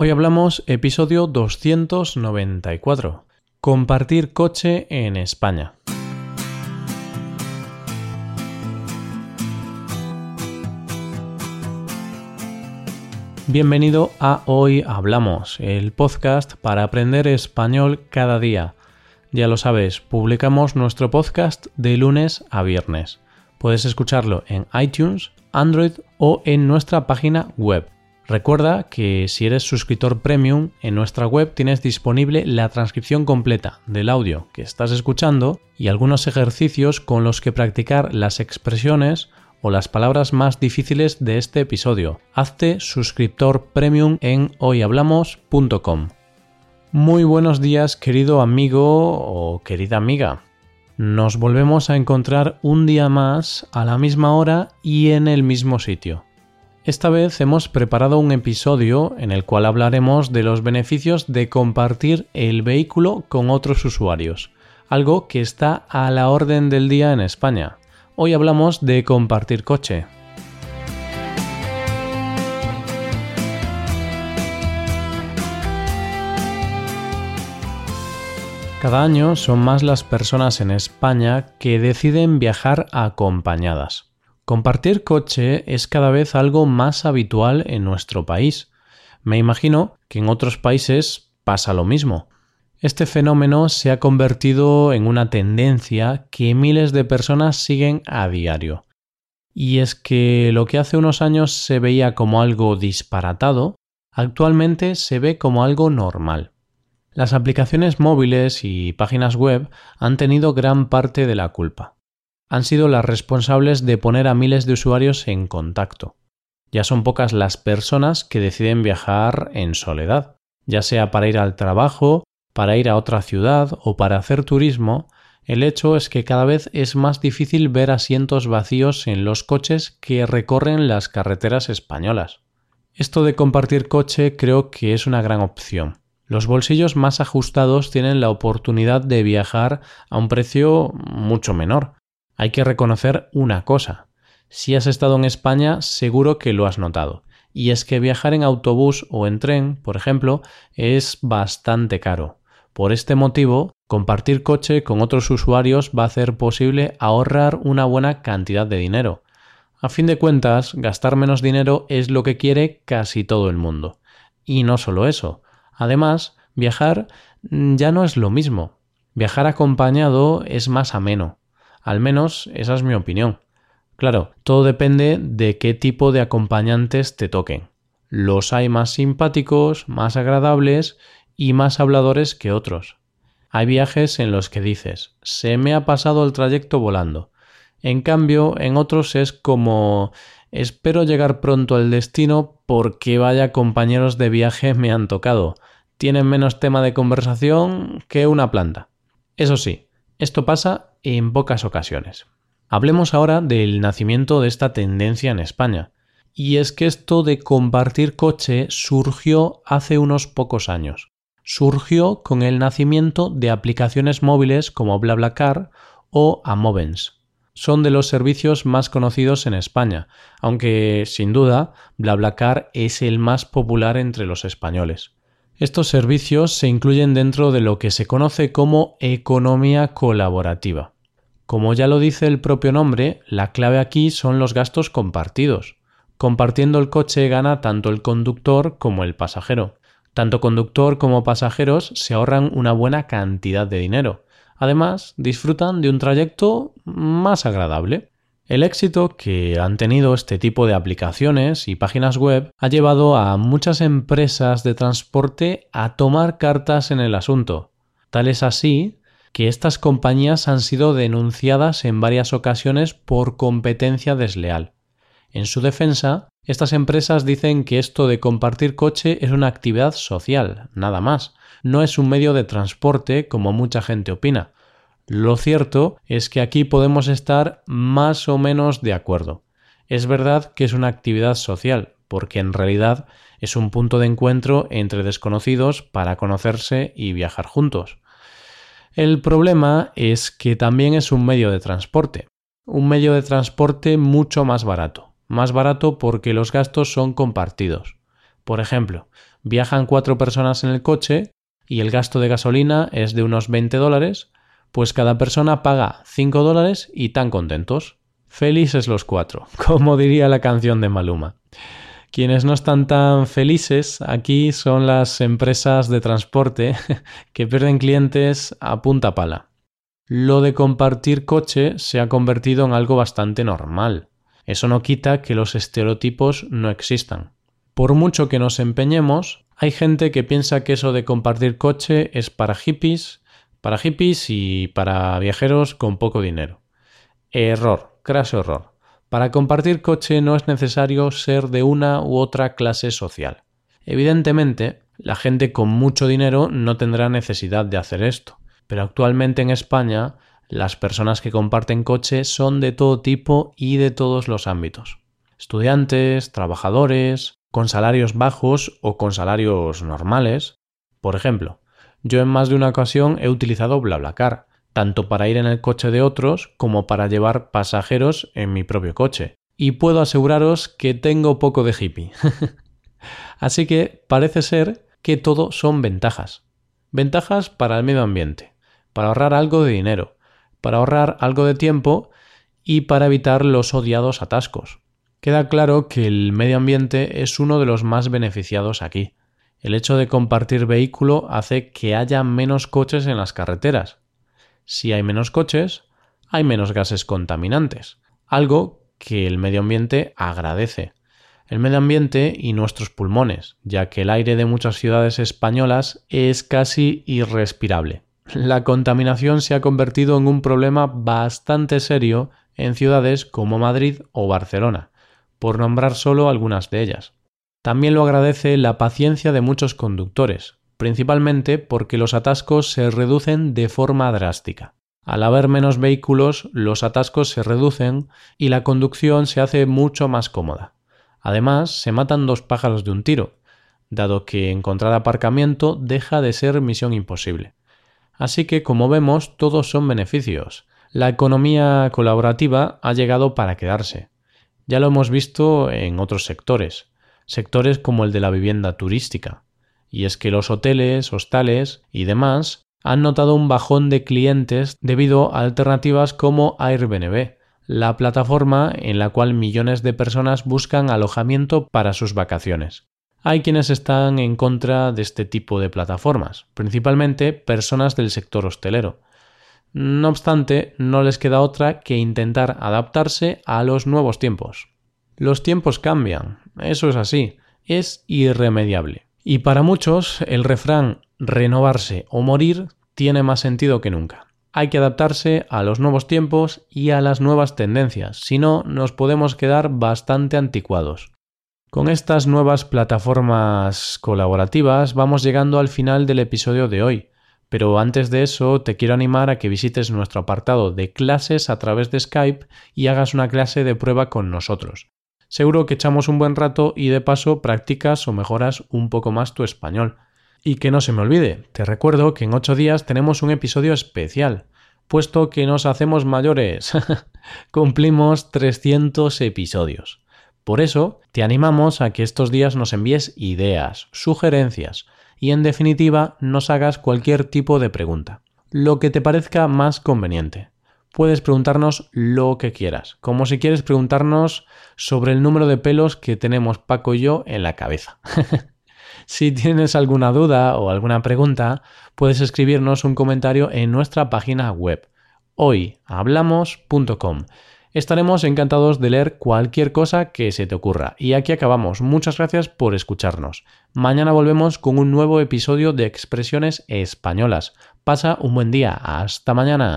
Hoy hablamos episodio 294. Compartir coche en España. Bienvenido a Hoy Hablamos, el podcast para aprender español cada día. Ya lo sabes, publicamos nuestro podcast de lunes a viernes. Puedes escucharlo en iTunes, Android o en nuestra página web Recuerda que si eres suscriptor premium, en nuestra web tienes disponible la transcripción completa del audio que estás escuchando y algunos ejercicios con los que practicar las expresiones o las palabras más difíciles de este episodio. Hazte suscriptor premium en hoyhablamos.com. Muy buenos días querido amigo o querida amiga. Nos volvemos a encontrar un día más a la misma hora y en el mismo sitio. Esta vez hemos preparado un episodio en el cual hablaremos de los beneficios de compartir el vehículo con otros usuarios, algo que está a la orden del día en España. Hoy hablamos de compartir coche. Cada año son más las personas en España que deciden viajar acompañadas. Compartir coche es cada vez algo más habitual en nuestro país. Me imagino que en otros países pasa lo mismo. Este fenómeno se ha convertido en una tendencia que miles de personas siguen a diario. Y es que lo que hace unos años se veía como algo disparatado, actualmente se ve como algo normal. Las aplicaciones móviles y páginas web han tenido gran parte de la culpa han sido las responsables de poner a miles de usuarios en contacto. Ya son pocas las personas que deciden viajar en soledad, ya sea para ir al trabajo, para ir a otra ciudad o para hacer turismo, el hecho es que cada vez es más difícil ver asientos vacíos en los coches que recorren las carreteras españolas. Esto de compartir coche creo que es una gran opción. Los bolsillos más ajustados tienen la oportunidad de viajar a un precio mucho menor, hay que reconocer una cosa. Si has estado en España, seguro que lo has notado. Y es que viajar en autobús o en tren, por ejemplo, es bastante caro. Por este motivo, compartir coche con otros usuarios va a hacer posible ahorrar una buena cantidad de dinero. A fin de cuentas, gastar menos dinero es lo que quiere casi todo el mundo. Y no solo eso. Además, viajar ya no es lo mismo. Viajar acompañado es más ameno. Al menos esa es mi opinión. Claro, todo depende de qué tipo de acompañantes te toquen. Los hay más simpáticos, más agradables y más habladores que otros. Hay viajes en los que dices, se me ha pasado el trayecto volando. En cambio, en otros es como, espero llegar pronto al destino porque vaya compañeros de viaje me han tocado. Tienen menos tema de conversación que una planta. Eso sí, esto pasa en pocas ocasiones. Hablemos ahora del nacimiento de esta tendencia en España. Y es que esto de compartir coche surgió hace unos pocos años. Surgió con el nacimiento de aplicaciones móviles como BlaBlaCar o Amovens. Son de los servicios más conocidos en España, aunque sin duda BlaBlaCar es el más popular entre los españoles. Estos servicios se incluyen dentro de lo que se conoce como economía colaborativa. Como ya lo dice el propio nombre, la clave aquí son los gastos compartidos. Compartiendo el coche gana tanto el conductor como el pasajero. Tanto conductor como pasajeros se ahorran una buena cantidad de dinero. Además, disfrutan de un trayecto más agradable. El éxito que han tenido este tipo de aplicaciones y páginas web ha llevado a muchas empresas de transporte a tomar cartas en el asunto. Tal es así que estas compañías han sido denunciadas en varias ocasiones por competencia desleal. En su defensa, estas empresas dicen que esto de compartir coche es una actividad social, nada más, no es un medio de transporte como mucha gente opina, lo cierto es que aquí podemos estar más o menos de acuerdo. Es verdad que es una actividad social, porque en realidad es un punto de encuentro entre desconocidos para conocerse y viajar juntos. El problema es que también es un medio de transporte, un medio de transporte mucho más barato, más barato porque los gastos son compartidos. Por ejemplo, viajan cuatro personas en el coche y el gasto de gasolina es de unos 20 dólares, pues cada persona paga 5 dólares y tan contentos. Felices los cuatro, como diría la canción de Maluma. Quienes no están tan felices aquí son las empresas de transporte que pierden clientes a punta pala. Lo de compartir coche se ha convertido en algo bastante normal. Eso no quita que los estereotipos no existan. Por mucho que nos empeñemos, hay gente que piensa que eso de compartir coche es para hippies, para hippies y para viajeros con poco dinero. Error, craso error. Para compartir coche no es necesario ser de una u otra clase social. Evidentemente, la gente con mucho dinero no tendrá necesidad de hacer esto, pero actualmente en España las personas que comparten coche son de todo tipo y de todos los ámbitos. Estudiantes, trabajadores, con salarios bajos o con salarios normales. Por ejemplo, yo en más de una ocasión he utilizado BlaBlaCar, tanto para ir en el coche de otros como para llevar pasajeros en mi propio coche. Y puedo aseguraros que tengo poco de hippie. Así que parece ser que todo son ventajas. Ventajas para el medio ambiente, para ahorrar algo de dinero, para ahorrar algo de tiempo y para evitar los odiados atascos. Queda claro que el medio ambiente es uno de los más beneficiados aquí. El hecho de compartir vehículo hace que haya menos coches en las carreteras. Si hay menos coches, hay menos gases contaminantes, algo que el medio ambiente agradece. El medio ambiente y nuestros pulmones, ya que el aire de muchas ciudades españolas es casi irrespirable. La contaminación se ha convertido en un problema bastante serio en ciudades como Madrid o Barcelona, por nombrar solo algunas de ellas. También lo agradece la paciencia de muchos conductores, principalmente porque los atascos se reducen de forma drástica. Al haber menos vehículos, los atascos se reducen y la conducción se hace mucho más cómoda. Además, se matan dos pájaros de un tiro, dado que encontrar aparcamiento deja de ser misión imposible. Así que, como vemos, todos son beneficios. La economía colaborativa ha llegado para quedarse. Ya lo hemos visto en otros sectores, sectores como el de la vivienda turística. Y es que los hoteles, hostales y demás han notado un bajón de clientes debido a alternativas como Airbnb, la plataforma en la cual millones de personas buscan alojamiento para sus vacaciones. Hay quienes están en contra de este tipo de plataformas, principalmente personas del sector hostelero, no obstante, no les queda otra que intentar adaptarse a los nuevos tiempos. Los tiempos cambian, eso es así, es irremediable. Y para muchos el refrán renovarse o morir tiene más sentido que nunca. Hay que adaptarse a los nuevos tiempos y a las nuevas tendencias, si no nos podemos quedar bastante anticuados. Con estas nuevas plataformas colaborativas vamos llegando al final del episodio de hoy. Pero antes de eso, te quiero animar a que visites nuestro apartado de clases a través de Skype y hagas una clase de prueba con nosotros. Seguro que echamos un buen rato y de paso practicas o mejoras un poco más tu español. Y que no se me olvide, te recuerdo que en 8 días tenemos un episodio especial, puesto que nos hacemos mayores. Cumplimos 300 episodios. Por eso, te animamos a que estos días nos envíes ideas, sugerencias, y en definitiva nos hagas cualquier tipo de pregunta, lo que te parezca más conveniente. Puedes preguntarnos lo que quieras, como si quieres preguntarnos sobre el número de pelos que tenemos Paco y yo en la cabeza. si tienes alguna duda o alguna pregunta, puedes escribirnos un comentario en nuestra página web hoyhablamos.com Estaremos encantados de leer cualquier cosa que se te ocurra. Y aquí acabamos. Muchas gracias por escucharnos. Mañana volvemos con un nuevo episodio de Expresiones Españolas. Pasa un buen día. Hasta mañana.